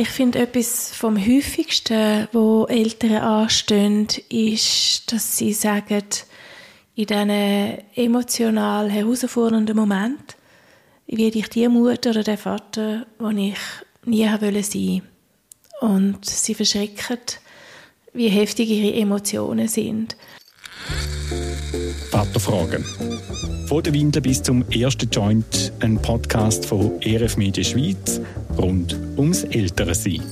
Ich finde, etwas vom häufigsten, wo Eltern anstehen, ist, dass sie sagen, in diesen emotional herausfordernden Moment werde ich die Mutter oder der Vater, wo ich nie haben wollte sein. Und sie verschrecken, wie heftig ihre Emotionen sind. Vaterfragen. Von der Windel bis zum ersten Joint, ein Podcast von ERF Media Schweiz rund ums Ältere-Sein.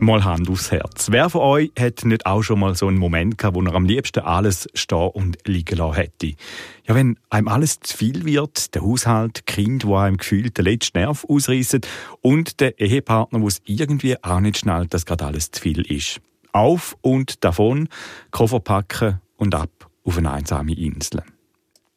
Mal Hand aufs Herz. Wer von euch hat nicht auch schon mal so einen Moment gehabt, wo er am liebsten alles stehen und liegen lassen hätte? Ja, wenn einem alles zu viel wird, der Haushalt, Kind, wo einem gefühlt den letzten Nerv ausreißen und der Ehepartner, wo es irgendwie auch nicht schnallt, dass gerade alles zu viel ist. Auf und davon, Koffer packen und ab auf eine einsame Insel.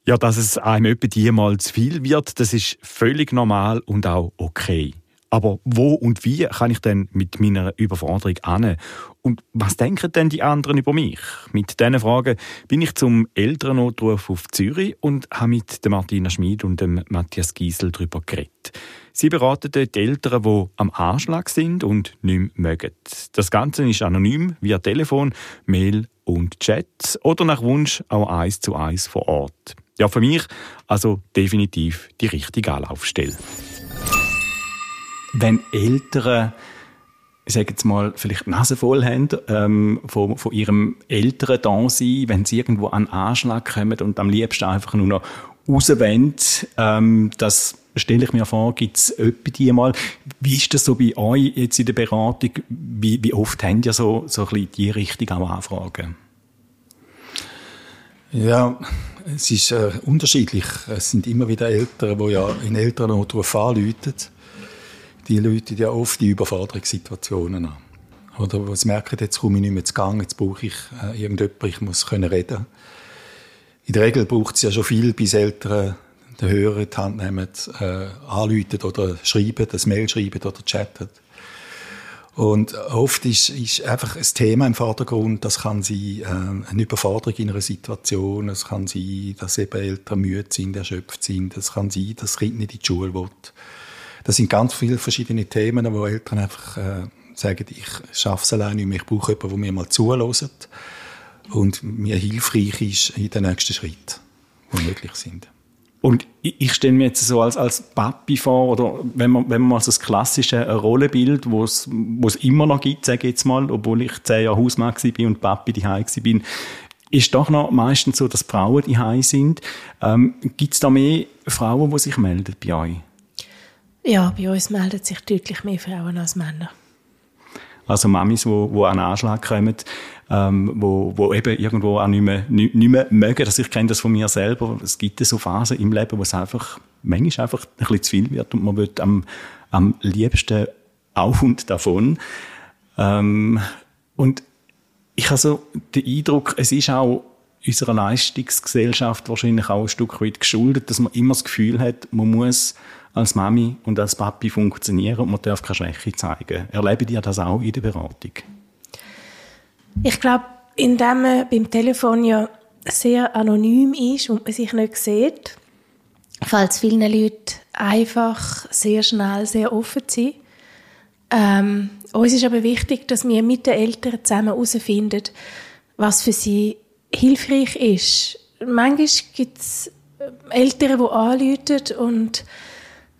Ja, dass es einem etwa die zu viel wird, das ist völlig normal und auch okay. Aber wo und wie kann ich denn mit meiner Überforderung an? Und was denken denn die anderen über mich? Mit diesen Fragen bin ich zum Elternnotruf auf Zürich und habe mit Martina Schmid und dem Matthias Giesel darüber geredet. Sie beraten die Eltern, die am Anschlag sind und nicht mehr mögen. Das Ganze ist anonym via Telefon, Mail und Chat oder nach Wunsch auch eins zu eins vor Ort. Ja, für mich also definitiv die richtige Anlaufstelle. Wenn Eltern ich sage jetzt mal, vielleicht Nase voll haben ähm, von, von ihrem älteren Dasein, wenn sie irgendwo an Anschlag kommen und am liebsten einfach nur noch rauswollen, ähm, das stelle ich mir vor, gibt es etwa die mal. Wie ist das so bei euch jetzt in der Beratung? Wie, wie oft habt ihr so, so ein bisschen die Richtung auch Anfragen? Ja, es ist äh, unterschiedlich. Es sind immer wieder Eltern, die ja in Elternnotruf anrufen. Die Leute ja oft die Überforderungssituationen an. Oder wo merken, jetzt komme ich nicht mehr zu Gang, jetzt brauche ich äh, irgendjemanden, ich muss können reden. In der Regel braucht es ja schon viel, bis Eltern den Hörer in die Hand nehmen, äh, anrufen oder schreiben, das Mail schreiben oder chatten. Und oft ist, ist einfach ein Thema im Vordergrund. Das kann sein äh, eine Überforderung in einer Situation. Es kann sein, dass eben Eltern müde sind, erschöpft sind. Es kann sein, dass das Kind nicht in die Schule will. Das sind ganz viele verschiedene Themen, wo Eltern einfach äh, sagen, ich schaffe es alleine nicht mehr, ich brauche jemanden, der mir mal zulässt und mir hilfreich ist in den nächsten Schritten, die möglich sind. Und ich stelle mir jetzt so als, als Papi vor, oder wenn man, wenn man mal so das klassische Rollenbild, wo es, immer noch gibt, sage ich jetzt mal, obwohl ich zehn Jahre Hausmann bin und Papi daheim bin, ist doch noch meistens so, dass Frauen daheim sind. Ähm, gibt es da mehr Frauen, die sich melden bei euch? Ja, bei uns melden sich deutlich mehr Frauen als Männer. Also Mamis, die, die an Anschlag kommen, ähm, wo, wo eben irgendwo auch nicht mehr, nicht mehr mögen. Also ich kenne das von mir selber. Es gibt so Phasen im Leben, wo es einfach, manchmal einfach ein bisschen zu viel wird und man wird am, am liebsten auf und davon. Ähm, und ich habe so den Eindruck, es ist auch unserer Leistungsgesellschaft wahrscheinlich auch ein Stück weit geschuldet, dass man immer das Gefühl hat, man muss als Mami und als Papi funktionieren und man darf keine Schwäche zeigen. Erleben ihr das auch in der Beratung? Ich glaube, indem man beim Telefon ja sehr anonym ist und man sich nicht sieht, fällt es vielen Leuten einfach sehr schnell sehr offen zu sein. Ähm, uns ist aber wichtig, dass wir mit den Eltern zusammen herausfinden, was für sie hilfreich ist. Manchmal gibt es Eltern, die anrufen und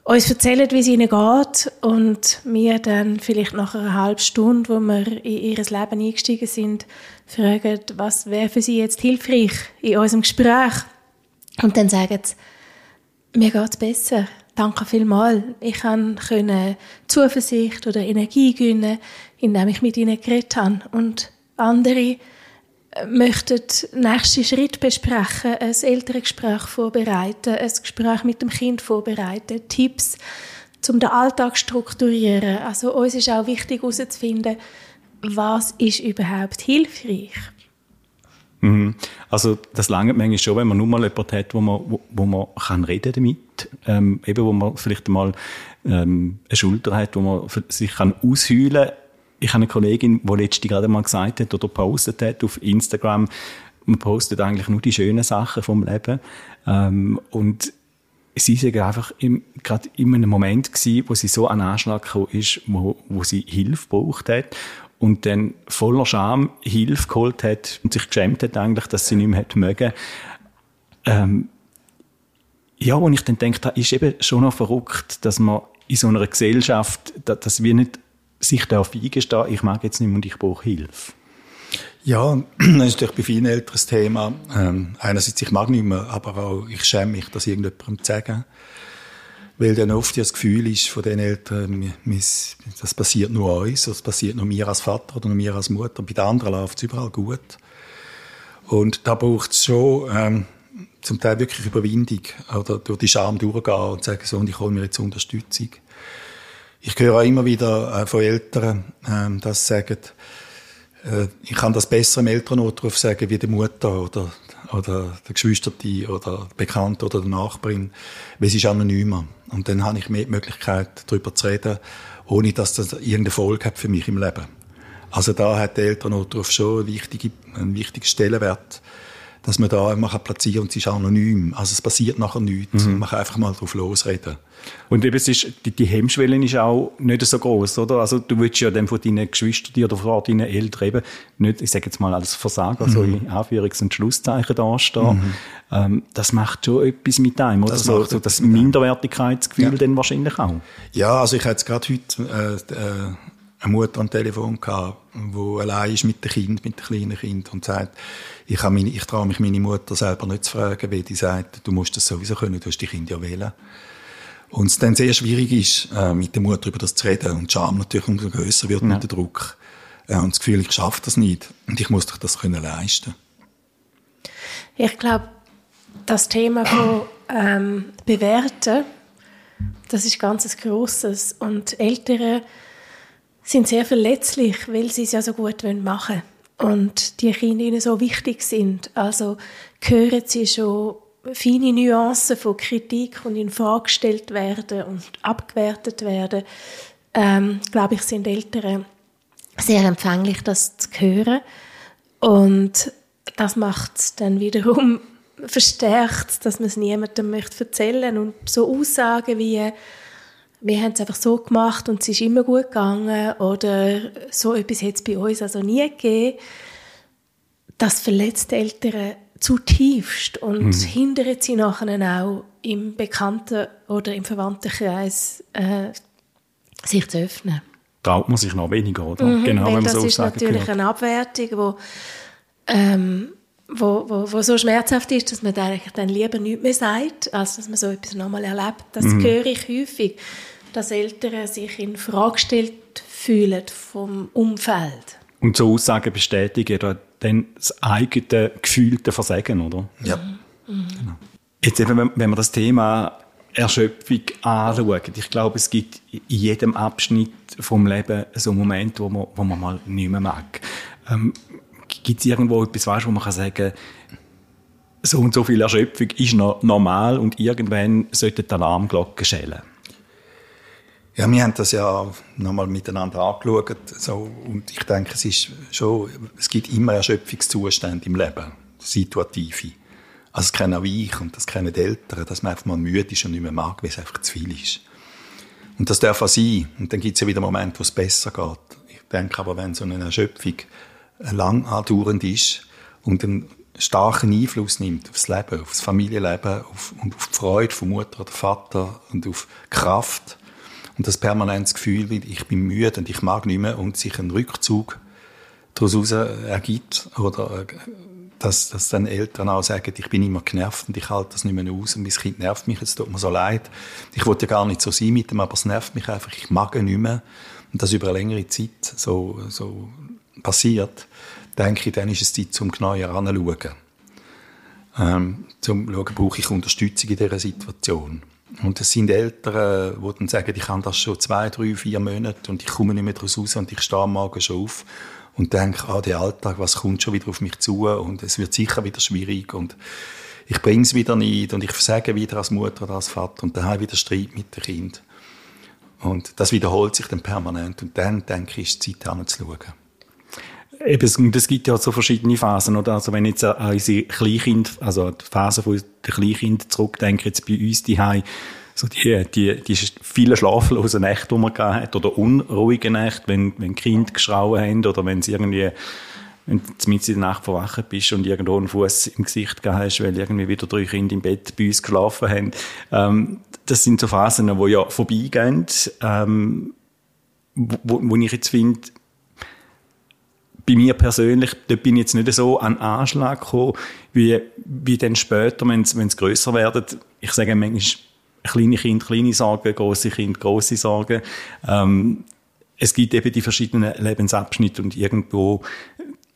uns erzählen, wie es ihnen geht und wir dann vielleicht nach einer halben Stunde, wo wir in ihr Leben eingestiegen sind, fragen, was wäre für sie jetzt hilfreich in unserem Gespräch. Und dann sagen sie, mir geht es besser. Danke vielmals. Ich konnte Zuversicht oder Energie gewinnen, indem ich mit ihnen geredet habe. Und andere möchten nächsten Schritt besprechen, ein Elterngespräch vorbereiten, ein Gespräch mit dem Kind vorbereiten, Tipps zum den Alltag strukturieren. Also uns ist auch wichtig herauszufinden, was ist überhaupt hilfreich. Mhm. Also das lange manchmal schon, wenn man nur mal jemanden hat, wo man, wo, wo man kann reden damit, ähm, eben wo man vielleicht mal ähm, eine Schulter hat, wo man sich kann ausheulen kann ich habe eine Kollegin, die letztens gerade mal gesagt hat oder postet hat auf Instagram, man postet eigentlich nur die schönen Sachen vom Leben. Ähm, und sie sind einfach gerade in einem Moment gewesen, wo sie so an Anschlag gekommen ist, wo, wo sie Hilfe gebraucht hat und dann voller Scham Hilfe geholt hat und sich geschämt hat eigentlich, dass sie nicht mehr mögen. Ähm, ja, und ich dann denke, da ist eben schon noch verrückt, dass man in so einer Gesellschaft, dass wir nicht sich darf eingestehen, ich mag jetzt nicht mehr und ich brauche Hilfe. Ja, das ist natürlich bei vielen Eltern das Thema. Ähm, einerseits, ich mag nicht mehr, aber auch, ich schäme mich, das irgendjemandem zu sagen. Weil dann oft ja das Gefühl ist von den Eltern, das passiert nur uns, das passiert nur mir als Vater oder nur mir als Mutter. Bei den anderen läuft es überall gut. Und da braucht es schon ähm, zum Teil wirklich Überwindung oder durch die Scham durchgehen und sagen, so, und ich hole mir jetzt Unterstützung. Ich höre auch immer wieder äh, von Eltern, äh, dass sie sagen, äh, ich kann das besser im Elternnotruf sagen wie die Mutter oder, oder der Geschwisterte oder der Bekannte oder der Nachbarin, weil sie ist anonymer. Und dann habe ich mehr die Möglichkeit, darüber zu reden, ohne dass das irgendeine Folge hat für mich im Leben. Also da hat der Elternnotruf schon einen wichtigen, einen wichtigen Stellenwert dass man da man kann platzieren und es ist anonym. Also es passiert nachher nichts. Mhm. Man kann einfach mal drauf losreden. Und eben, es ist, die, die Hemmschwelle ist auch nicht so groß, oder? Also du willst ja dann von deinen Geschwistern oder von deinen Eltern eben nicht, ich sage jetzt mal als Versager, mhm. so in Anführungs- und Schlusszeichen dastehen. Mhm. Ähm, das macht schon etwas mit einem, oder? Das so, so das Minderwertigkeitsgefühl ja. dann wahrscheinlich auch. Ja, also ich hatte jetzt gerade heute äh, äh, eine Mutter am Telefon gehabt, die allein ist mit dem Kind, mit dem kleinen Kind und sagt, ich, meine, ich traue mich meine Mutter selber nicht zu fragen, weil die sagt, du musst das sowieso können, du hast die Kinder ja wählen. Und es dann sehr schwierig ist, äh, mit der Mutter über das zu reden und die Scham natürlich umso grösser wird ja. mit dem Druck. Äh, und das Gefühl, ich schaffe das nicht und ich muss doch das können leisten. Ich glaube, das Thema von ähm, bewerten, das ist ganz ein grosses und Eltern sind sehr verletzlich, weil sie es ja so gut machen wollen. Und die Kinder ihnen so wichtig sind. Also hören sie schon feine Nuancen von Kritik und in Frage gestellt werden und abgewertet werden. Ähm, glaube ich, sind Eltern sehr empfänglich, das zu hören. Und das macht dann wiederum verstärkt, dass man es niemandem möchte erzählen und so Aussagen wie wir haben es einfach so gemacht und es ist immer gut gegangen oder so etwas hat es bei uns also nie gegeben. Das verletzt Eltern zutiefst und mhm. hindert sie nachher auch im Bekannten- oder im Verwandtenkreis äh, sich zu öffnen. Traut man sich noch weniger, oder? Mhm, genau, wenn man das so ist natürlich gehört. eine Abwertung, wo, ähm, wo, wo, wo, so schmerzhaft ist, dass man dann, dann lieber nichts mehr sagt, als dass man so etwas nochmal erlebt. Das mhm. höre ich häufig, dass Eltern sich in Frage gestellt fühlen vom Umfeld. Und so Aussagen bestätigen dann das eigene gefühlte Versagen, oder? Ja. Mhm. Genau. Jetzt eben, wenn, man das Thema Erschöpfung anschaut, ich glaube, es gibt in jedem Abschnitt vom Leben so Momente, wo man, wo man mal nicht mehr mag. Ähm, gibt es irgendwo etwas, weißt, wo man kann sagen so und so viel Erschöpfung ist noch normal und irgendwann sollte die Alarmglocke schellen? Ja, wir haben das ja nochmal miteinander angeschaut. So, und ich denke, es ist schon, es gibt immer Erschöpfungszustände im Leben. Situative. Also, das kennen auch ich und das kennen die Eltern, dass man einfach mal müde ist und nicht mehr mag, weil es einfach zu viel ist. Und das darf auch sein. Und dann gibt es ja wieder Momente, wo es besser geht. Ich denke aber, wenn so eine Erschöpfung lang andauernd ist und einen starken Einfluss nimmt aufs Leben, aufs Familienleben auf, und auf die Freude von Mutter oder Vater und auf Kraft, und das permanente Gefühl, ich bin müde und ich mag nicht mehr und sich ein Rückzug daraus ergibt oder äh, dass, dass dann Eltern auch sagen, ich bin immer genervt und ich halte das nicht mehr aus und mein Kind nervt mich, es tut mir so leid. Ich wollte ja gar nicht so sein mit dem, aber es nervt mich einfach, ich mag ihn nicht mehr. Und das über eine längere Zeit so, so passiert, denke ich, dann ist es Zeit, zum genauer anzuschauen. Ähm, zum schauen, brauche ich Unterstützung in dieser Situation. Und es sind Eltern, die dann sagen, ich habe das schon zwei, drei, vier Monate und ich komme nicht mehr daraus raus und ich stehe am Morgen schon auf und denke, ah, der Alltag, was kommt schon wieder auf mich zu und es wird sicher wieder schwierig und ich bringe es wieder nicht und ich versage wieder als Mutter oder als Vater und dann habe ich wieder Streit mit dem Kind. Und das wiederholt sich dann permanent und dann, denke ich, ist es Zeit, anzuschauen. Eben, es gibt ja so verschiedene Phasen, oder? Also wenn jetzt an unsere Kleinkind, also die Phase von der Kleinkind zurückdenke, jetzt bei uns die so die, die, die vielen schlaflosen Nächte, die man gehabt hat, oder unruhige Nächte, wenn, wenn Kinder geschrauen haben, oder wenn sie irgendwie, wenn du mit in der Nacht verwacht bist und irgendwo einen Fuß im Gesicht gehabt hast, weil irgendwie wieder drei Kinder im Bett bei uns geschlafen haben. Ähm, das sind so Phasen, die ja vorbeigehen, ähm, wo, wo ich jetzt finde, bei mir persönlich, dort bin ich jetzt nicht so an Anschlag gekommen, wie, wie dann später, wenn es grösser werden. Ich sage manchmal, kleine Kinder, kleine Sorgen, große Kinder, große Sorgen. Ähm, es gibt eben die verschiedenen Lebensabschnitte und irgendwo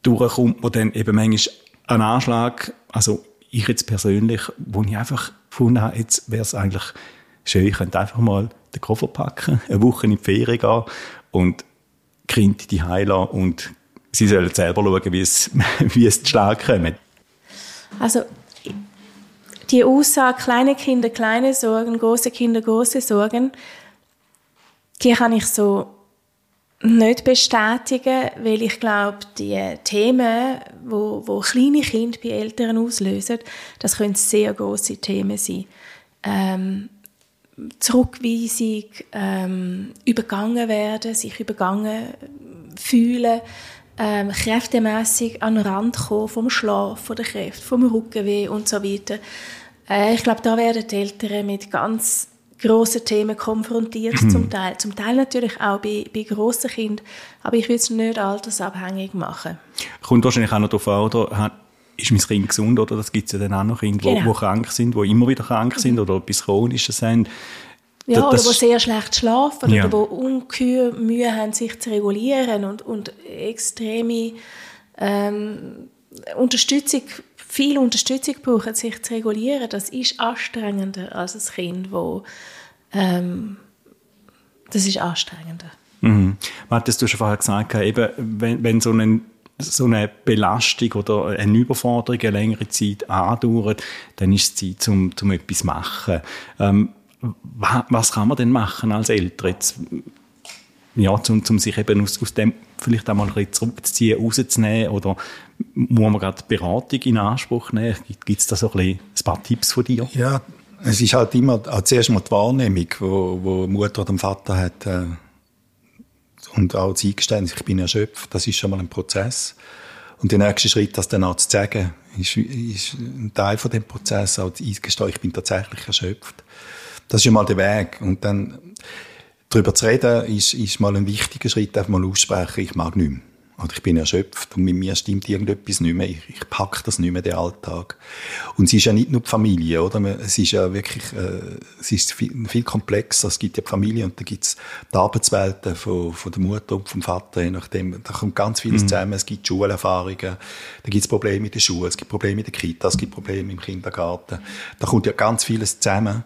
durchkommt man dann eben manchmal einen Anschlag, also ich jetzt persönlich, wo ich einfach gefunden habe, jetzt wäre es eigentlich schön, ich könnte einfach mal den Koffer packen, eine Woche in die Ferien gehen und Kinder die heilen und sie sollen selber schauen, wie es, wie es Schlag kommt. Also die Aussage, kleine Kinder, kleine Sorgen, große Kinder, große Sorgen, die kann ich so nicht bestätigen, weil ich glaube, die Themen, wo, wo kleine Kinder bei Eltern auslösen, das können sehr große Themen sein. Ähm, Zurückweisung, ähm, übergangen werden, sich übergangen fühlen, ähm, kräftemässig an den Rand kommen vom Schlaf, von der Kräfte, vom Rückenweh und so weiter. Äh, ich glaube, da werden die Eltern mit ganz grossen Themen konfrontiert, mhm. zum Teil. Zum Teil natürlich auch bei, bei grossen Kindern, aber ich würde es nicht altersabhängig machen. Kommt wahrscheinlich auch noch darauf an, oder? Ist mein Kind gesund, oder? Das gibt es ja dann auch noch Kinder, die genau. krank sind, die immer wieder krank sind mhm. oder etwas Chronisches haben. Ja, das, oder die sehr schlecht schlafen ja. oder die ungeheuer Mühe haben, sich zu regulieren und, und extreme ähm, Unterstützung viel Unterstützung brauchen, sich zu regulieren, das ist anstrengender als ein Kind, wo ähm, das ist anstrengender. Mhm. Matthias, du hast vorher gesagt, eben, wenn, wenn so, eine, so eine Belastung oder eine Überforderung eine längere Zeit andauert, dann ist es Zeit, um, um etwas zu machen. Ähm, was kann man denn machen als Eltern? Jetzt, ja, um, um sich eben aus, aus dem vielleicht auch mal ein bisschen zurückzuziehen, rauszunehmen oder muss man gerade Beratung in Anspruch nehmen? Gibt es da so ein, bisschen ein paar Tipps von dir? Ja, es ist halt immer zuerst mal die Wahrnehmung, wo, wo Mutter oder Vater hat äh, und auch das Eingeständnis, ich bin erschöpft, das ist schon mal ein Prozess. Und der nächste Schritt, das dann auch zu sagen, ist, ist ein Teil von dem Prozess, auch zu eingestehen, ich bin tatsächlich erschöpft. Das ist schon mal der Weg. Und dann darüber zu reden, ist, ist mal ein wichtiger Schritt, einfach mal aussprechen, ich mag nicht mehr. Oder ich bin erschöpft und mit mir stimmt irgendetwas nicht mehr. Ich, ich packe das nicht mehr, den Alltag. Und es ist ja nicht nur die Familie, oder? Es ist ja wirklich, äh, es ist viel, viel komplexer. Es gibt ja die Familie und da gibt es die Arbeitswelten von, von der Mutter und vom Vater, je nachdem. Da kommt ganz vieles mhm. zusammen. Es gibt Schulerfahrungen, da gibt es Probleme in der Schule, es gibt Probleme in der Kita, es gibt Probleme im Kindergarten. Da kommt ja ganz vieles zusammen.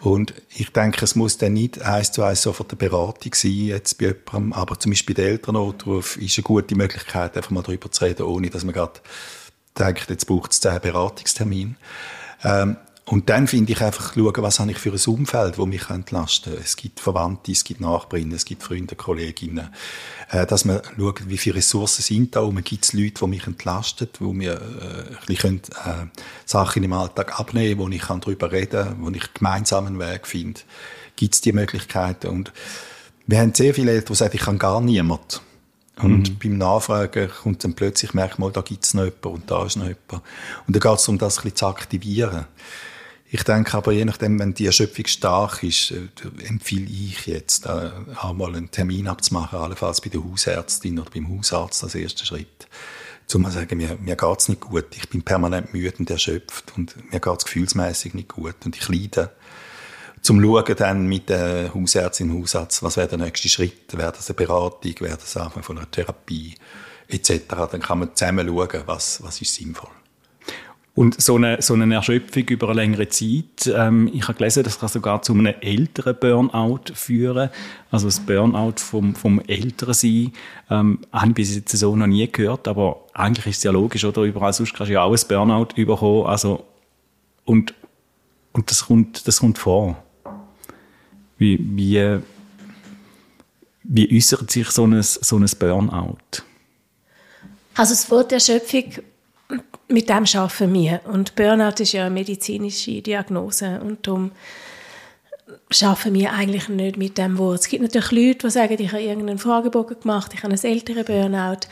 Und ich denke, es muss dann nicht eins zu eins sofort eine Beratung sein, jetzt bei jemandem, aber zum Beispiel der Elternotruf ist eine gute Möglichkeit, einfach mal darüber zu reden, ohne dass man gerade denkt, jetzt braucht es zehn Beratungstermine. Ähm, und dann finde ich einfach schauen, was habe ich für ein Umfeld, das mich entlasten könnte. Es gibt Verwandte, es gibt Nachbarinnen, es gibt Freunde, Kolleginnen. Äh, dass man schaut, wie viele Ressourcen sind da und gibt es Leute, die mich entlasten, wo mir äh, ein bisschen äh, Sachen im Alltag abnehmen wo ich kann darüber reden kann, wo ich gemeinsam einen Weg finde. Gibt es die Möglichkeiten? Und wir haben sehr viele Eltern, die sagen, ich kann gar niemand. Und mhm. beim Nachfragen kommt dann plötzlich, merkt mal, da gibt es noch jemanden und da ist noch jemand. Und dann geht es darum, das ein bisschen zu aktivieren. Ich denke aber, je nachdem, wenn die Erschöpfung stark ist, äh, empfehle ich jetzt, äh, auch mal einen Termin abzumachen, allenfalls bei der Hausärztin oder beim Hausarzt als erster Schritt. Zum mal sagen, mir, mir geht's nicht gut, ich bin permanent müde und erschöpft und mir geht's gefühlsmäßig nicht gut und ich leide. Zum Schauen dann mit der Hausärztin, Hausarzt, was wäre der nächste Schritt? Wäre das eine Beratung? Wäre das Anfang von einer Therapie? Etc. Dann kann man zusammen schauen, was, was ist sinnvoll. Und so eine, so eine Erschöpfung über eine längere Zeit, ähm, ich habe gelesen, das kann sogar zu einem älteren Burnout führen. Also das Burnout vom, vom älteren Sein, ähm, habe ich bis jetzt so noch nie gehört, aber eigentlich ist es ja logisch, oder? Überall sonst kannst du ja auch ein Burnout bekommen. Also, und, und das kommt, das kommt vor. Wie, wie, wie äußert sich so ein, so ein Burnout? Also das Wort Erschöpfung, mit dem arbeiten wir. Und Burnout ist ja eine medizinische Diagnose und darum arbeiten wir eigentlich nicht mit dem Wort. Es gibt natürlich Leute, die sagen, ich habe irgendeinen Fragebogen gemacht, ich habe einen älteren Burnout.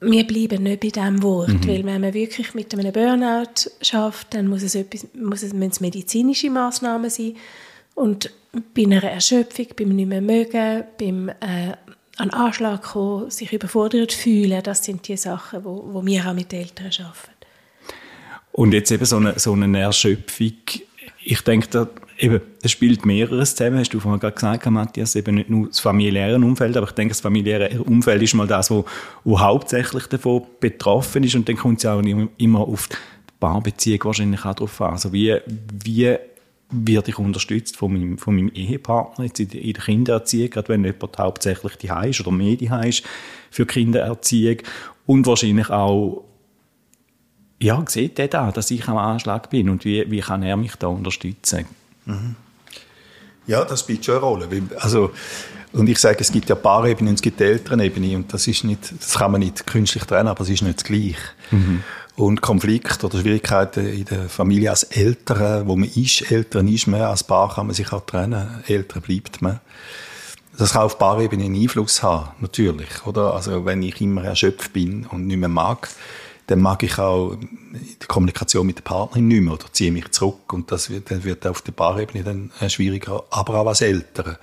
Wir bleiben nicht bei diesem Wort, mhm. weil wenn man wirklich mit einem Burnout schafft, dann muss es, etwas, muss es, müssen es medizinische Massnahmen sein. Und bei einer Erschöpfung, beim nicht mehr mögen, beim äh, an Anschlag kommen, sich überfordert fühlen, das sind die Sachen, wo, wo wir auch mit den Eltern arbeiten. Und jetzt eben so eine, so eine Erschöpfung, ich denke, da, eben, es spielt mehreres zusammen, hast du vorhin gerade gesagt, Matthias, eben nicht nur das familiäre Umfeld, aber ich denke, das familiäre Umfeld ist mal das, wo, wo hauptsächlich davon betroffen ist und dann kommt es ja auch immer auf die Paarbeziehung wahrscheinlich auch drauf an. Also wie, wie werde ich unterstützt von meinem, von meinem Ehepartner jetzt in, der Kindererziehung, gerade wenn jemand hauptsächlich die ist oder mehr die ist für Kindererziehung und wahrscheinlich auch ja, sieht er da, dass ich am Anschlag bin und wie, wie kann er mich da unterstützen? Mhm. Ja, das spielt schon eine Rolle. Also, und ich sage, es gibt ja Paarebene und es gibt Elternebene und das ist nicht, das kann man nicht künstlich trennen, aber es ist nicht das Gleiche. Mhm. Und Konflikte oder Schwierigkeiten in der Familie als Eltern, wo man ist, Eltern ist man, als Paar kann man sich auch trennen, Eltern bleibt man. Das kann auf Paarebene einen Einfluss haben, natürlich, oder? Also, wenn ich immer erschöpft bin und nicht mehr mag, dann mag ich auch die Kommunikation mit der Partnerin nicht mehr oder ziehe mich zurück und das wird, dann wird auf der Paarebene dann schwieriger, aber auch als Eltern.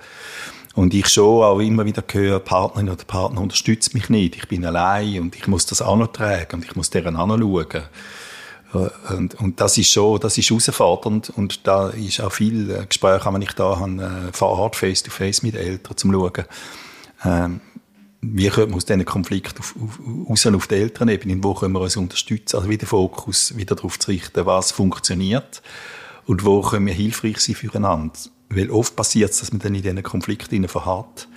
Und ich schon auch immer wieder höre, Partnerin oder Partner unterstützt mich nicht. Ich bin allein und ich muss das auch noch tragen und ich muss deren anschauen. Äh, und, und das ist schon, das ist herausfordernd und da ist auch viel äh, Gespräch, wenn ich da habe, äh, vor Ort, face to face mit Eltern zum schauen. Ähm, wie können wir aus diesen Konflikt auf, auf, auf der Elternebene, wo können wir uns unterstützen, also wieder Fokus wieder darauf zu richten, was funktioniert und wo können wir hilfreich sein füreinander. Weil oft passiert es, dass man dann in diesen Konflikten verharrt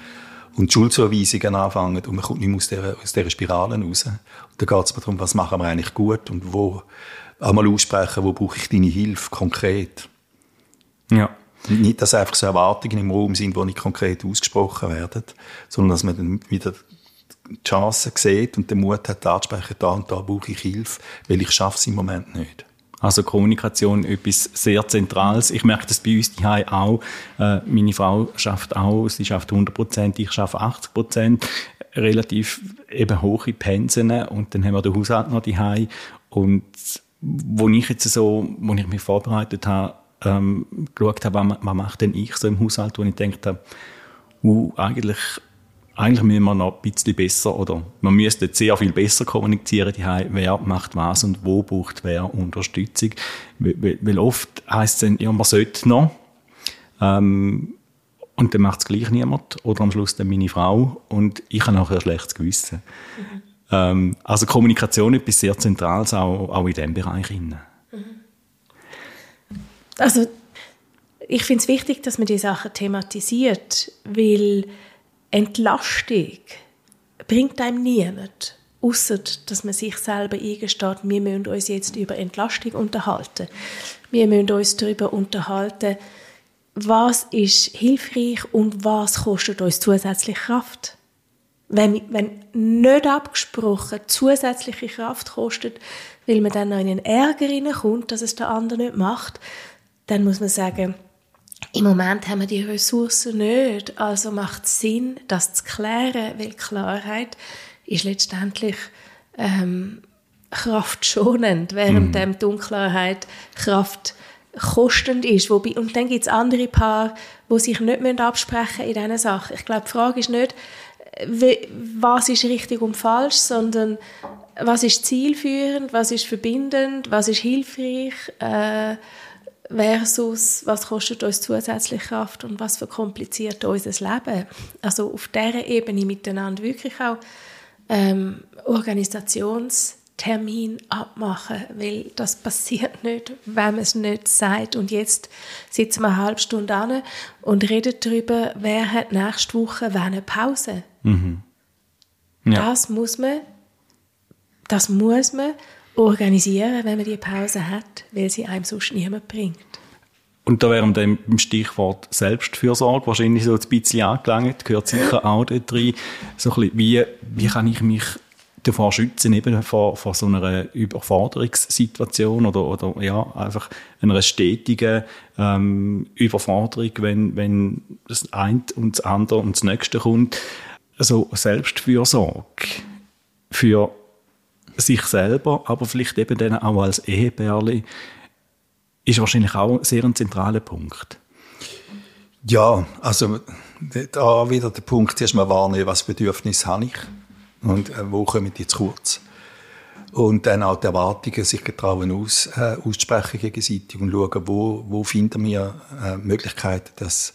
und Schuldzuweisungen anfangen und man kommt nicht mehr aus dieser, aus dieser Spirale raus. Und da geht es darum, was machen wir eigentlich gut und wo einmal aussprechen, wo brauche ich deine Hilfe konkret. Ja. Nicht, dass einfach so Erwartungen im Raum sind, die nicht konkret ausgesprochen werden, sondern dass man dann wieder die Chance sieht und den Mut hat, anzusprechen, da und da brauche ich Hilfe, weil ich schaffe es im Moment nicht. Also Kommunikation etwas sehr Zentrales. Ich merke das bei uns die auch. Äh, meine Frau schafft auch, sie schafft 100 Prozent, ich schaffe 80 Prozent. Relativ eben hohe Pensen und dann haben wir den Haushalt noch die und wo ich jetzt so, wo ich mich vorbereitet habe, ähm, geschaut habe, was, was macht denn ich so im Haushalt, wo ich gedacht habe, uh, eigentlich eigentlich müssen wir noch ein bisschen besser oder man müsste sehr viel besser kommunizieren, die wer macht was und wo braucht wer Unterstützung. Weil, weil oft heisst es dann, ja, man sollte noch. Ähm, und dann macht es gleich niemand. Oder am Schluss dann meine Frau. Und ich habe nachher ein schlechtes Gewissen. Mhm. Ähm, also Kommunikation ist etwas sehr Zentrales, auch, auch in diesem Bereich. Mhm. Also ich finde es wichtig, dass man die Sachen thematisiert, weil Entlastung bringt einem niemand, außer dass man sich selber eingesteht, wir müssen uns jetzt über Entlastung unterhalten. Wir müssen uns darüber unterhalten, was ist hilfreich und was kostet uns zusätzlich Kraft. Wenn, wenn nicht abgesprochen zusätzliche Kraft kostet, weil man dann noch in einen Ärger hineinkommt, dass es der andere nicht macht, dann muss man sagen, im Moment haben wir die Ressourcen nicht, also macht es Sinn, das zu klären, weil Klarheit ist letztendlich ähm, kraftschonend, während mhm. die Unklarheit Kraft kostend ist. Wobei, und dann gibt es andere Paare, die sich nicht absprechen in diesen Sachen. Ich glaube, die Frage ist nicht, was ist richtig und falsch, sondern was ist zielführend, was ist verbindend, was ist hilfreich, äh, versus was kostet uns zusätzliche Kraft und was verkompliziert unser Leben. Also auf dieser Ebene miteinander wirklich auch ähm, Organisationstermin abmachen, weil das passiert nicht, wenn man es nicht sagt. Und jetzt sitzen wir eine halbe Stunde an und reden darüber, wer hat nächste Woche wann eine Pause. Mhm. Ja. Das muss man, das muss man organisieren, wenn man die Pause hat, weil sie einem sonst niemand bringt. Und da wären wir im Stichwort Selbstfürsorge wahrscheinlich so ein bisschen angelangt, gehört sicher auch dort rein. So ein bisschen, wie, wie kann ich mich davor schützen, eben vor, vor so einer Überforderungssituation oder, oder ja, einfach einer stetigen ähm, Überforderung, wenn, wenn das eine und das andere und das nächste kommt. Also Selbstfürsorge für sich selber, aber vielleicht eben dann auch als Ehepärli, ist wahrscheinlich auch sehr ein zentraler Punkt. Ja, also da wieder der Punkt, zuerst mal wahrnehmen, was Bedürfnisse habe ich und äh, wo kommen die zu kurz. Und dann auch die Erwartungen sich getrauen aus, äh, aussprechen gegenseitig und schauen, wo, wo finden wir äh, Möglichkeiten, dass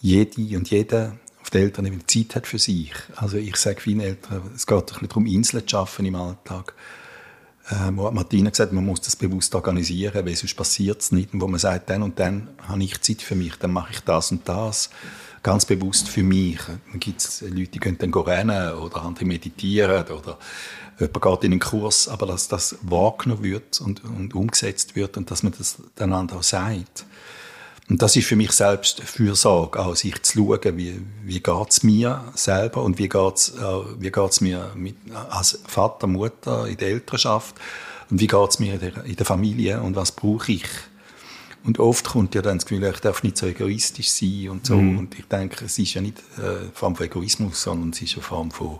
jede und jeder der Eltern eben Zeit hat für sich. Also ich sage vielen Eltern, es geht ein bisschen darum, Inseln zu schaffen im Alltag. Ähm, Martina gesagt man muss das bewusst organisieren, weil sonst passiert es nicht. Und wo man sagt, dann und dann habe ich Zeit für mich, dann mache ich das und das ganz bewusst für mich. Dann gibt es Leute, die können dann rennen oder andere meditieren oder jemand geht in einen Kurs, aber dass das wahrgenommen wird und, und umgesetzt wird und dass man das einander auch sagt. Und das ist für mich selbst Fürsorge, auch sich zu schauen, wie, wie geht es mir selber und wie geht es wie geht's mir mit, als Vater, Mutter in der Elternschaft und wie geht es mir in der, in der Familie und was brauche ich und oft kommt ja dann das Gefühl, ich darf nicht so egoistisch sein und so. Mhm. Und ich denke, es ist ja nicht äh, eine Form von Egoismus, sondern es ist eine Form von,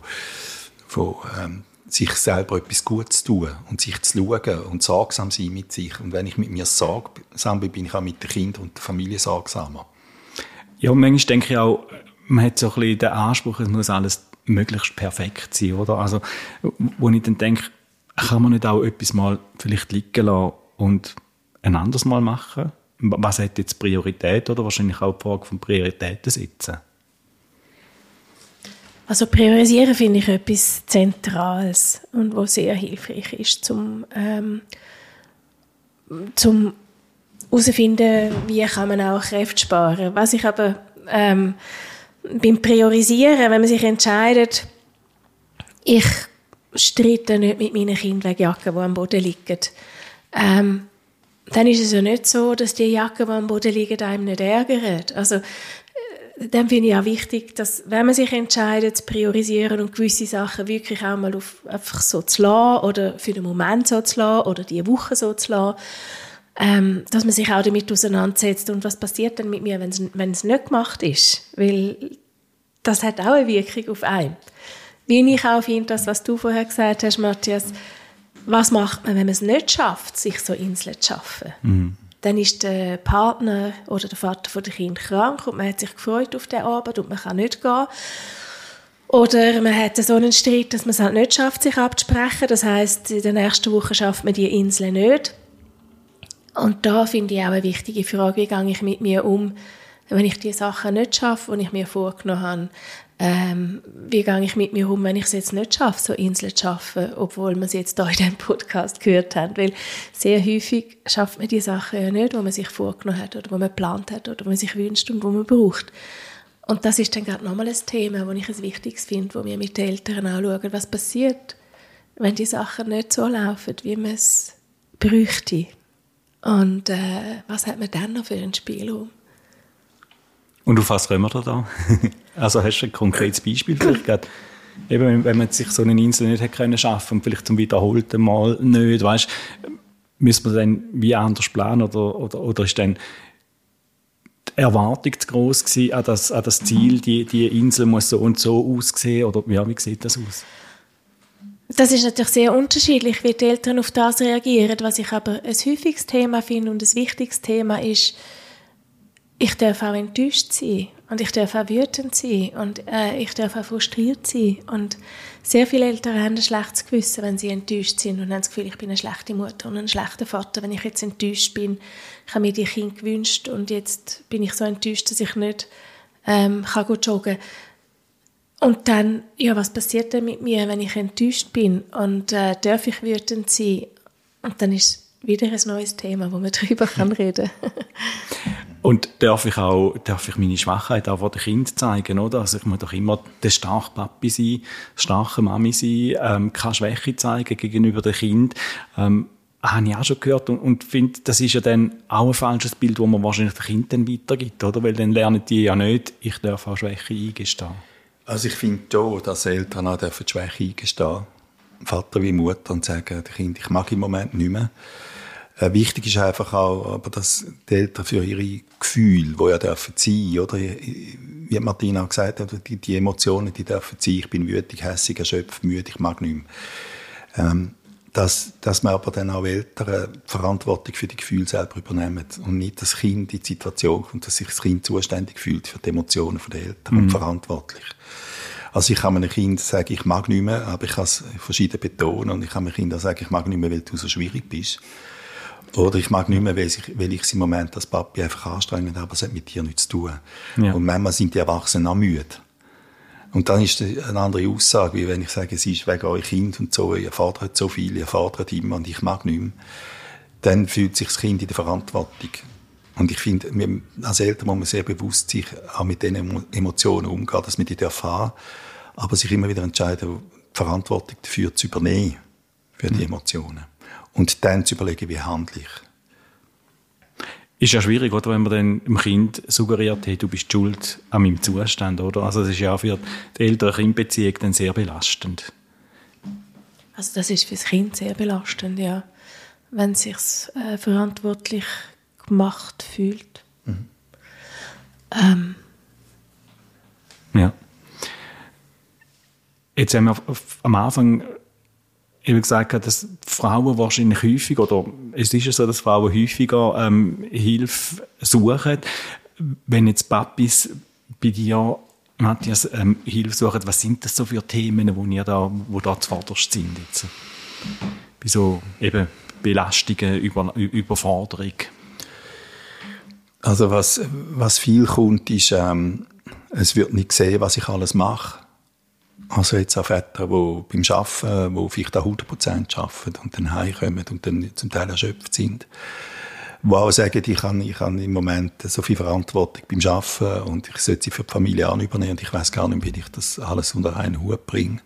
von ähm, sich selber etwas Gutes tun und sich zu schauen und sorgsam sein mit sich. Und wenn ich mit mir sorgsam bin, bin ich auch mit den Kindern und der Familie sorgsamer. Ja, manchmal denke ich auch, man hat so ein bisschen den Anspruch, es muss alles möglichst perfekt sein, oder? Also, wo ich dann denke, kann man nicht auch etwas mal vielleicht liegen lassen und ein anderes Mal machen? Was hat jetzt Priorität oder wahrscheinlich auch die Frage von Prioritäten setzen? Also priorisieren finde ich etwas Zentrales und was sehr hilfreich ist, zum, ähm, zum herausfinden, wie kann man auch Kräfte sparen. Was ich aber ähm, beim Priorisieren, wenn man sich entscheidet, ich streite nicht mit meinen Kindern wegen Jacken, die am Boden liegen, ähm, dann ist es ja nicht so, dass die Jacke, die am Boden liegt, einem nicht ärgert. Also, dann finde ich auch wichtig, dass, wenn man sich entscheidet, zu priorisieren und gewisse Sachen wirklich auch mal auf, einfach so zu lassen oder für den Moment so zu lassen oder die Woche so zu lassen, ähm, dass man sich auch damit auseinandersetzt und was passiert denn mit mir, wenn es nicht gemacht ist. Weil das hat auch eine Wirkung auf einen. Wie ich auch finde, das, was du vorher gesagt hast, Matthias, was macht man, wenn man es nicht schafft, sich so Inseln zu schaffen? Mhm. Dann ist der Partner oder der Vater von der Kind krank und man hat sich gefreut auf den Abend und man kann nicht gehen. Oder man hat so einen Streit, dass man es halt nicht schafft, sich abzusprechen. Das heißt, in der nächsten Woche schafft man die Insel nicht. Und da finde ich auch eine wichtige Frage, wie gehe ich mit mir um, wenn ich die Sachen nicht schaffe, die ich mir vorgenommen habe ähm, wie gehe ich mit mir um, wenn ich es jetzt nicht schaffe, so Inseln zu schaffen, obwohl wir es jetzt hier in diesem Podcast gehört haben. Weil sehr häufig schafft man die Sachen ja nicht, die man sich vorgenommen hat oder die man geplant hat oder die man sich wünscht und die man braucht. Und das ist dann gerade nochmal ein Thema, das ich ein wichtiges finde, wo wir mit den Eltern anschauen, was passiert, wenn die Sachen nicht so laufen, wie man es bräuchte. Und äh, was hat man dann noch für ein Spielraum? Und auf was kommen wir da? also hast du ein konkretes Beispiel vielleicht gerade? Eben, wenn man sich so eine Insel nicht hätte können schaffen und vielleicht zum wiederholten Mal nicht, weißt, müssen wir dann wie anders planen oder, oder, oder ist dann die Erwartung zu groß gewesen an das, an das Ziel, die, die Insel muss so und so aussehen oder ja, wie sieht das aus? Das ist natürlich sehr unterschiedlich, wie die Eltern auf das reagieren. Was ich aber ein häufiges Thema finde und ein wichtiges Thema ist, ich darf auch enttäuscht sein. Und ich darf auch wütend sein. Und äh, ich darf auch frustriert sein. Und sehr viele Eltern haben ein schlechtes Gewissen, wenn sie enttäuscht sind und haben das Gefühl, ich bin eine schlechte Mutter und ein schlechter Vater, wenn ich jetzt enttäuscht bin. Ich habe mir die Kinder gewünscht und jetzt bin ich so enttäuscht, dass ich nicht ähm, kann gut joggen. Und dann, ja, was passiert denn mit mir, wenn ich enttäuscht bin und äh, darf ich wütend sein? Und dann ist wieder ein neues Thema, wo man darüber kann reden Und darf ich auch, darf ich meine Schwachheit auch vor den Kindern zeigen, oder? Also ich muss doch immer der starke Papi sein, starke Mami sein, ähm, keine Schwäche zeigen gegenüber dem Kind. Ähm, habe ich auch schon gehört und, und finde, das ist ja dann auch ein falsches Bild, das man wahrscheinlich den Kindern weitergibt, oder? Weil dann lernen die ja nicht, ich darf auch Schwäche eingestehen. Also ich finde da, dass Eltern auch die Schwäche eingestehen Vater wie Mutter und sagen, Kind, ich mag im Moment nicht mehr. Äh, wichtig ist einfach auch, aber dass die Eltern für ihre Gefühle, die ja dürfen sein, oder? Wie Martina auch gesagt hat, die, die Emotionen, die dürfen sein. Ich bin wütig, hässig, erschöpft, müde, ich mag nicht mehr. Ähm, dass, dass man aber dann auch Eltern die Verantwortung für die Gefühle selber übernehmen und nicht das Kind in die Situation kommt, dass sich das Kind zuständig fühlt für die Emotionen der Eltern mhm. und verantwortlich. Also ich kann einem Kind sagen, ich mag nicht mehr, aber ich kann es verschieden betonen und ich kann meinem Kind auch sagen, ich mag nicht mehr, weil du so schwierig bist. Oder ich mag nicht mehr, weil ich, weil ich es im Moment als Papi einfach anstrengend habe, aber es hat mit dir nichts zu tun. Ja. Und manchmal sind die Erwachsenen auch müde. Und dann ist eine andere Aussage, wie wenn ich sage, es ist wegen euch Kind und so, ihr fordert so viel, ihr fordert immer und ich mag nicht mehr. Dann fühlt sich das Kind in der Verantwortung. Und ich finde, als Eltern muss man sehr bewusst sich auch mit diesen Emotionen umgehen, dass man die erfahren aber sich immer wieder entscheiden, die Verantwortung dafür zu übernehmen, für die mhm. Emotionen. Und dann zu überlegen, wie handle ich. Ist ja schwierig, oder, wenn man dann dem Kind suggeriert, hey, du bist schuld an meinem Zustand, oder? Also, das ist ja auch für die Eltern-Kind-Beziehung dann sehr belastend. Also, das ist für das Kind sehr belastend, ja. Wenn es sich äh, verantwortlich gemacht fühlt. Mhm. Ähm. Ja. Jetzt haben wir am Anfang eben gesagt, dass Frauen wahrscheinlich häufig, oder es ist ja so, dass Frauen häufiger ähm, Hilfe suchen. Wenn jetzt Papis bei dir, Matthias, ähm, Hilfe suchen, was sind das so für Themen, wo ihr da, wo da zuvorderst sind jetzt? Bei so eben Belastungen, Über, Überforderung? Also was, was viel kommt, ist, ähm, es wird nicht gesehen, was ich alles mache. Also jetzt auch Väter, die beim Arbeiten, die vielleicht auch 100% arbeiten und dann heimkommen und dann zum Teil erschöpft sind. Die auch sagen, ich habe, ich habe im Moment so viel Verantwortung beim Arbeiten und ich sollte sie für die Familie auch übernehmen und ich weiß gar nicht, wie ich das alles unter einen Hut bringe.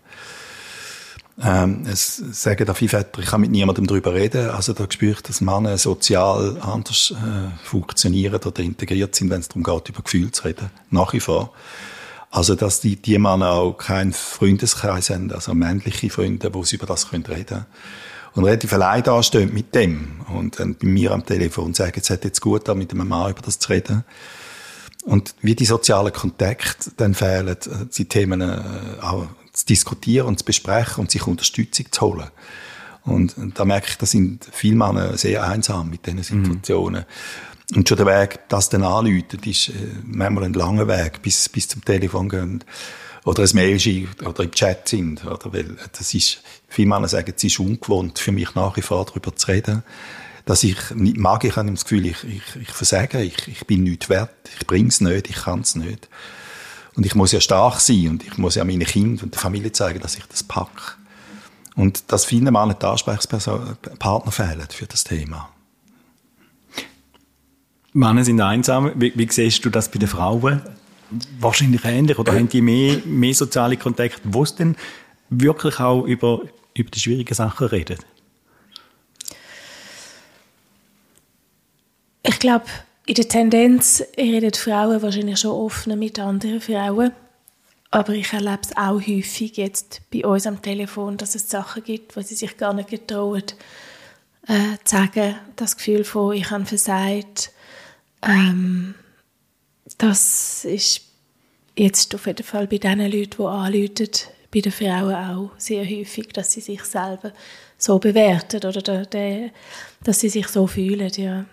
Ähm, es sagen auch viele Väter, ich kann mit niemandem darüber reden. Also da spüre ich, dass Männer sozial anders äh, funktionieren oder integriert sind, wenn es darum geht, über Gefühle zu reden. Nach wie vor. Also, dass die, die Männer auch keinen Freundeskreis haben, also männliche Freunde, wo sie über das reden können. Und relativ allein dastehen mit dem. Und dann bei mir am Telefon sagen, es hat jetzt gut mit einem Mann über das zu reden. Und wie die sozialen Kontakte dann fehlen, die Themen äh, auch zu diskutieren und zu besprechen und sich Unterstützung zu holen. Und, und da merke ich, da sind viele Männer sehr einsam mit diesen mhm. Situationen. Mhm. Und schon der Weg, das dann anläutet, ist äh, manchmal ein langer Weg, bis, bis zum Telefon gehen. Oder ein Mail schreiben oder im Chat sind. Oder? Weil das ist, viele Männer sagen, es ist ungewohnt für mich nach wie vor darüber zu reden. Dass ich mag, ich habe das Gefühl, ich, ich, ich versage, ich, ich bin nichts wert, ich bring's nicht, ich kann's nicht. Und ich muss ja stark sein und ich muss ja meinen Kindern und der Familie zeigen, dass ich das packe. Und dass vielen Männern die Ansprechpartner fehlen für das Thema. Männer sind einsam. Wie, wie siehst du das bei den Frauen? Wahrscheinlich ähnlich. Oder haben die mehr, mehr soziale Kontakte, wo es denn wirklich auch über, über die schwierigen Sachen reden? Ich glaube, in der Tendenz reden Frauen wahrscheinlich schon offener mit anderen Frauen. Aber ich erlebe es auch häufig jetzt bei uns am Telefon, dass es Sachen gibt, wo sie sich gar nicht getrauen, äh, zu sagen. Das Gefühl von, ich habe versagt, ähm, das ist jetzt auf jeden Fall bei den Leuten, die anrufen, bei den Frauen auch sehr häufig, dass sie sich selber so bewerten oder der, der, dass sie sich so fühlen, ja.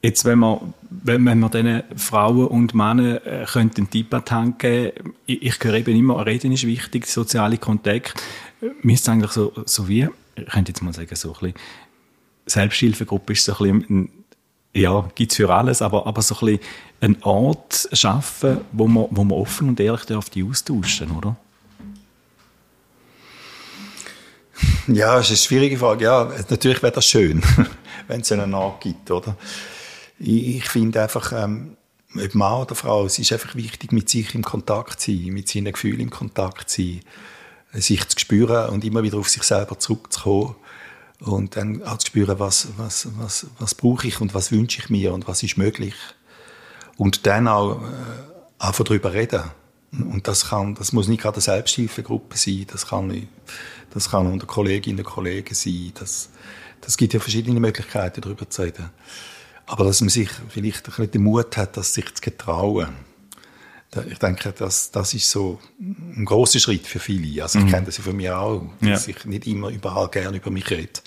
Jetzt, wenn man, wenn man diesen Frauen und Männern äh, einen Tipp an die Hand geben ich, ich höre eben immer, Reden ist wichtig, soziale Kontakt. Mir ist es eigentlich so, so wie, ich könnte jetzt mal sagen, so ein bisschen, Selbsthilfegruppe ist so ein bisschen ja, gibt es für alles, aber, aber so ein bisschen einen Ort schaffen, wo man, wo man offen und ehrlich darf die austauschen, oder? Ja, das ist eine schwierige Frage. Ja, natürlich wäre das schön, wenn es einen Ort gibt, oder? Ich, ich finde einfach, ähm, ob Mann oder Frau, es ist einfach wichtig, mit sich im Kontakt zu sein, mit seinen Gefühlen im Kontakt zu sein, sich zu spüren und immer wieder auf sich selber zurückzukommen und dann auch zu spüren, was, was, was, was brauche ich und was wünsche ich mir und was ist möglich. Und dann auch äh, einfach darüber reden. Und das kann, das muss nicht gerade eine Selbsthilfegruppe sein, das kann, das kann unter Kolleginnen und Kollegen sein, das, das gibt ja verschiedene Möglichkeiten, darüber zu reden. Aber dass man sich vielleicht ein bisschen den Mut hat, das sich zu getrauen. Ich denke, das, das ist so ein großer Schritt für viele. Also ich mhm. kenne das ja von mir auch, dass ja. ich nicht immer überall gerne über mich rede.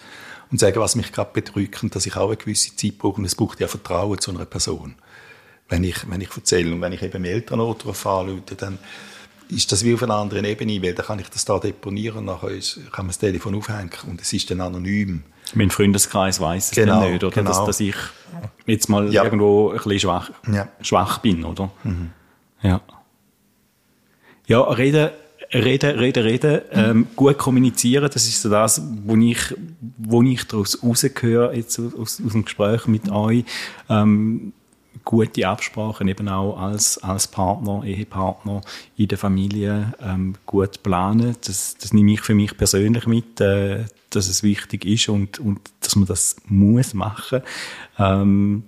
Und sage, was mich gerade bedrückt, und dass ich auch eine gewisse Zeit brauche. Und es braucht ja Vertrauen zu einer Person. Wenn ich, wenn ich erzähle und wenn ich eben Elternanruf anrufe, dann ist das wie auf einer anderen Ebene, weil dann kann ich das da deponieren und nachher kann man das Telefon aufhängen und es ist dann anonym. Mein Freundeskreis weiß es genau, nicht, oder? Genau. Dass, dass ich jetzt mal ja. irgendwo ein bisschen schwach, ja. schwach bin, oder? Mhm. Ja. Ja, reden, reden, reden, reden, ähm, gut kommunizieren, das ist so das, wo ich, wo ich daraus rausgehöre, jetzt aus, aus dem Gespräch mit euch. Ähm, gute Absprachen eben auch als, als Partner, Ehepartner in der Familie ähm, gut planen. Das, das nehme ich für mich persönlich mit, äh, dass es wichtig ist und, und dass man das muss machen. Ähm,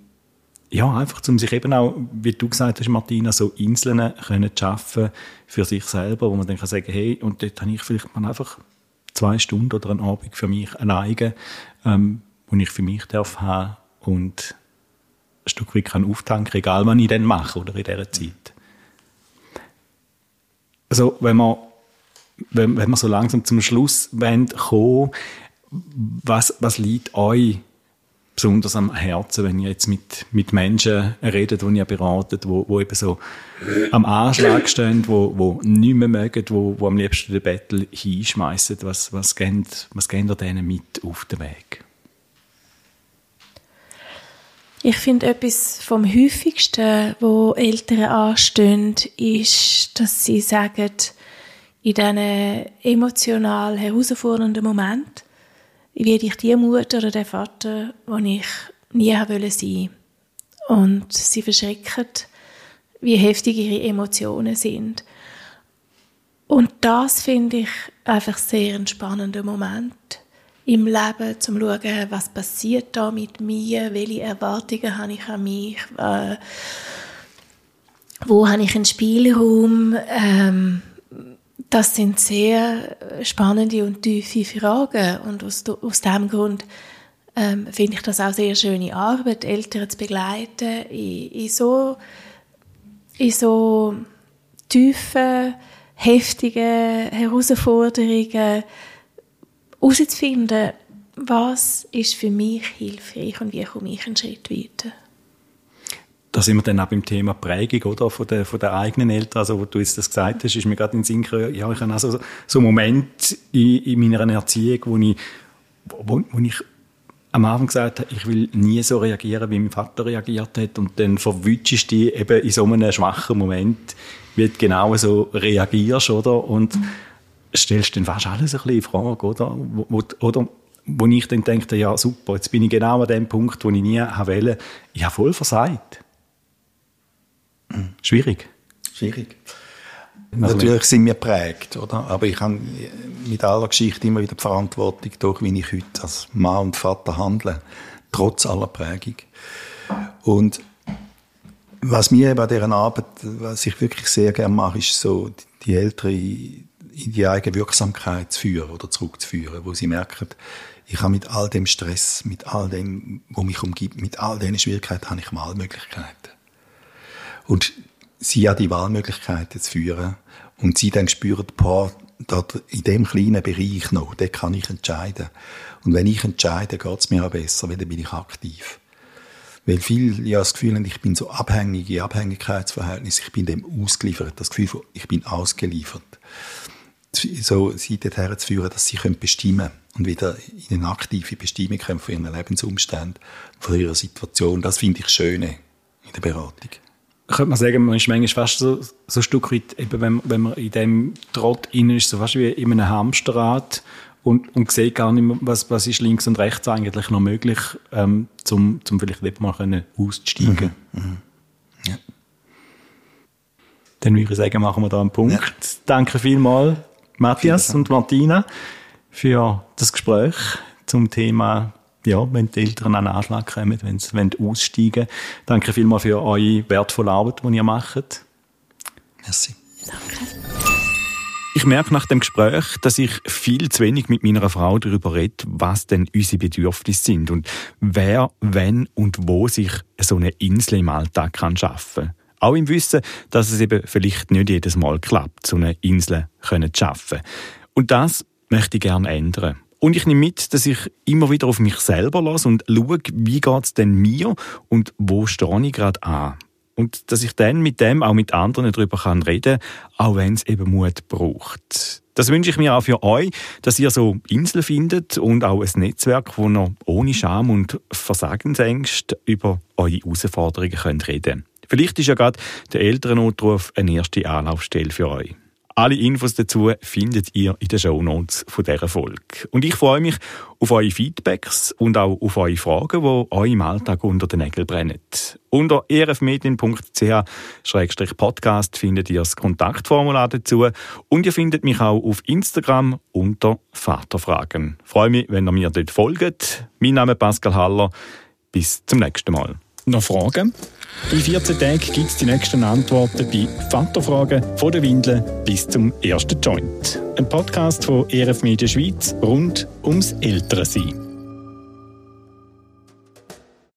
ja, einfach um sich eben auch, wie du gesagt hast, Martina, so Inseln können schaffen für sich selber, wo man dann kann sagen, hey, und dort habe ich vielleicht mal einfach zwei Stunden oder einen Abend für mich alleine, ähm, wo ich für mich darf haben und ein Stück weit kann auftanken, egal was ich dann mache oder in dieser Zeit. Also, wenn man, wenn, wenn man so langsam zum Schluss kommen was, was liegt euch besonders am Herzen, wenn ihr jetzt mit, mit Menschen redet, die ihr beratet, wo, wo eben so am Anschlag stehen, wo, wo nicht mehr mögen, wo, wo am liebsten den Battle hinschmeißen. Was, was, geht, was ihr denen mit auf den Weg? Ich finde, etwas vom häufigsten, wo Eltern anstehen, ist, dass sie sagen, in diesen emotional herausfordernden Momenten, werde ich die Mutter oder der Vater, den ich nie haben wollte sein. Und sie verschrecken, wie heftig ihre Emotionen sind. Und das finde ich einfach sehr ein spannender Moment im Leben, zum zu schauen, was passiert da mit mir, welche Erwartungen habe ich an mich, äh, wo habe ich einen Spielraum. Ähm, das sind sehr spannende und tiefe Fragen und aus, aus diesem Grund ähm, finde ich das auch sehr schöne Arbeit, Eltern zu begleiten in, in so in so tiefen, heftigen Herausforderungen, herauszufinden, was ist für mich hilfreich und wie komme ich einen Schritt weiter. Da sind wir dann auch beim Thema Prägung oder, von, der, von der eigenen Eltern. Also, wo du jetzt das gesagt hast, ist mir gerade in Sinn gekommen, ja, ich habe also so einen Moment in, in meiner Erziehung, wo ich, wo, wo ich am Anfang gesagt habe, ich will nie so reagieren, wie mein Vater reagiert hat. Und dann verwünschst du eben in so einem schwachen Moment, wie du genau so reagierst, oder? Und mhm stellst dann fast alles ein bisschen in Frage, oder? Wo, oder wo ich dann denke, ja super, jetzt bin ich genau an dem Punkt, wo ich nie wollte. Ich habe voll versagt. Schwierig. Schwierig. Also Natürlich sind wir prägt, oder? Aber ich habe mit aller Geschichte immer wieder die Verantwortung, durch wie ich heute als Mann und Vater handle, trotz aller Prägung. Und was mir bei dieser Arbeit, was ich wirklich sehr gerne mache, ist so die ältere in die eigene Wirksamkeit zu führen oder zurückzuführen, wo sie merken, ich habe mit all dem Stress, mit all dem, wo mich umgibt, mit all diesen Schwierigkeiten, habe ich Wahlmöglichkeiten. Und sie ja die Wahlmöglichkeiten zu führen und sie dann spüren, boah, dort in dem kleinen Bereich noch, da kann ich entscheiden. Und wenn ich entscheide, geht es mir auch besser, weil dann bin ich aktiv. Weil viele ja das Gefühl haben, ich bin so abhängig, in Abhängigkeitsverhältnis, ich bin dem ausgeliefert, das Gefühl ich bin ausgeliefert so sie dorthin zu führen, dass sie können bestimmen und wieder in eine aktive Bestimmung kommen von ihren Lebensumständen, von ihrer Situation. Das finde ich schön in der Beratung. Könnte man sagen, man ist manchmal fast so, so ein Stück weit, eben wenn, wenn man in dem Trott innen ist, so fast wie in einem Hamsterrad und, und sieht gar nicht mehr, was, was ist links und rechts eigentlich noch möglich, ähm, zum, zum vielleicht eben mal können auszusteigen. Mhm. Mhm. Ja. Dann würde ich sagen, machen wir da einen Punkt. Ja. Danke vielmals Matthias und Martina, für das Gespräch zum Thema, ja, wenn die Eltern an Anschlag kommen, wenn sie aussteigen Danke vielmals für eure wertvolle Arbeit, die ihr macht. Merci. Danke. Ich merke nach dem Gespräch, dass ich viel zu wenig mit meiner Frau darüber rede, was denn unsere Bedürfnisse sind und wer, wenn und wo sich so eine Insel im Alltag kann schaffen. Auch im Wissen, dass es eben vielleicht nicht jedes Mal klappt, so eine Insel zu schaffen. Und das möchte ich gerne ändern. Und ich nehme mit, dass ich immer wieder auf mich selber lasse und schaue, wie geht es denn mir und wo stehe ich gerade an und dass ich dann mit dem auch mit anderen darüber kann reden, auch wenn es eben Mut braucht. Das wünsche ich mir auch für euch, dass ihr so Inseln findet und auch ein Netzwerk, wo ihr ohne Scham und Versagensängste über eure Herausforderungen könnt reden. Vielleicht ist ja gerade der Elternnotruf eine erste Anlaufstelle für euch. Alle Infos dazu findet ihr in den Shownotes von dieser Folge. Und ich freue mich auf eure Feedbacks und auch auf eure Fragen, die euch im Alltag unter den Nägeln brennen. Unter erfmedien.ch-podcast findet ihr das Kontaktformular dazu und ihr findet mich auch auf Instagram unter Vaterfragen. Ich freue mich, wenn ihr mir dort folgt. Mein Name ist Pascal Haller. Bis zum nächsten Mal. Noch Fragen? In 14 Tagen gibt es die nächsten Antworten bei Vaterfragen von der Windel bis zum ersten Joint. Ein Podcast von ERF Media Schweiz rund ums Ältere sein.